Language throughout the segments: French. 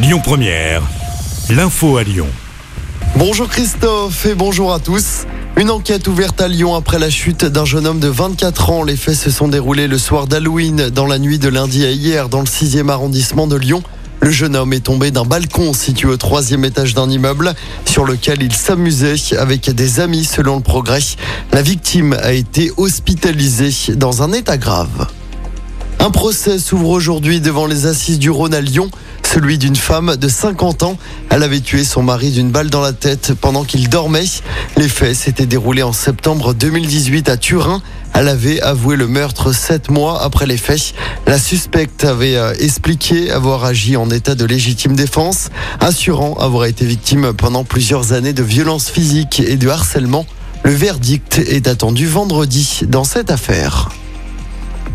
Lyon Première, l'info à Lyon. Bonjour Christophe et bonjour à tous. Une enquête ouverte à Lyon après la chute d'un jeune homme de 24 ans. Les faits se sont déroulés le soir d'Halloween, dans la nuit de lundi à hier, dans le 6e arrondissement de Lyon. Le jeune homme est tombé d'un balcon situé au troisième étage d'un immeuble sur lequel il s'amusait avec des amis selon le progrès. La victime a été hospitalisée dans un état grave. Un procès s'ouvre aujourd'hui devant les assises du Rhône à Lyon celui d'une femme de 50 ans. Elle avait tué son mari d'une balle dans la tête pendant qu'il dormait. Les faits s'étaient déroulés en septembre 2018 à Turin. Elle avait avoué le meurtre sept mois après les faits. La suspecte avait euh, expliqué avoir agi en état de légitime défense, assurant avoir été victime pendant plusieurs années de violences physiques et de harcèlement. Le verdict est attendu vendredi dans cette affaire.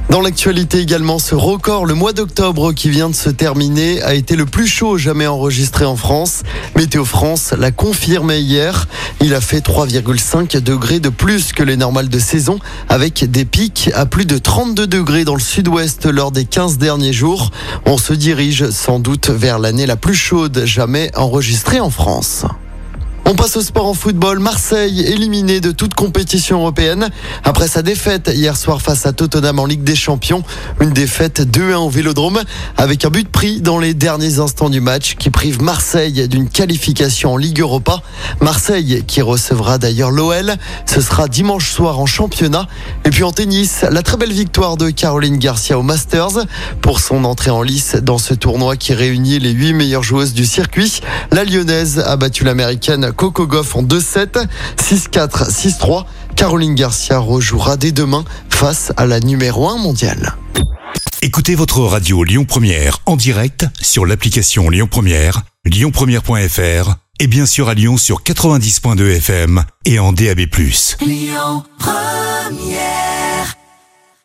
Dans l'actualité également, ce record, le mois d'octobre qui vient de se terminer, a été le plus chaud jamais enregistré en France. Météo France l'a confirmé hier. Il a fait 3,5 degrés de plus que les normales de saison, avec des pics à plus de 32 degrés dans le sud-ouest lors des 15 derniers jours. On se dirige sans doute vers l'année la plus chaude jamais enregistrée en France. On passe au sport en football. Marseille éliminé de toute compétition européenne après sa défaite hier soir face à Tottenham en Ligue des Champions. Une défaite 2-1 au Vélodrome avec un but pris dans les derniers instants du match qui prive Marseille d'une qualification en Ligue Europa. Marseille qui recevra d'ailleurs l'OL. Ce sera dimanche soir en championnat. Et puis en tennis, la très belle victoire de Caroline Garcia au Masters pour son entrée en lice dans ce tournoi qui réunit les huit meilleures joueuses du circuit. La lyonnaise a battu l'américaine Coco Goff en 2-7, 6-4, 6-3. Caroline Garcia rejouera dès demain face à la numéro 1 mondiale. Écoutez votre radio Lyon Première en direct sur l'application Lyon Première, lyonpremière.fr et bien sûr à Lyon sur 90.2 FM et en DAB+. Lyon Première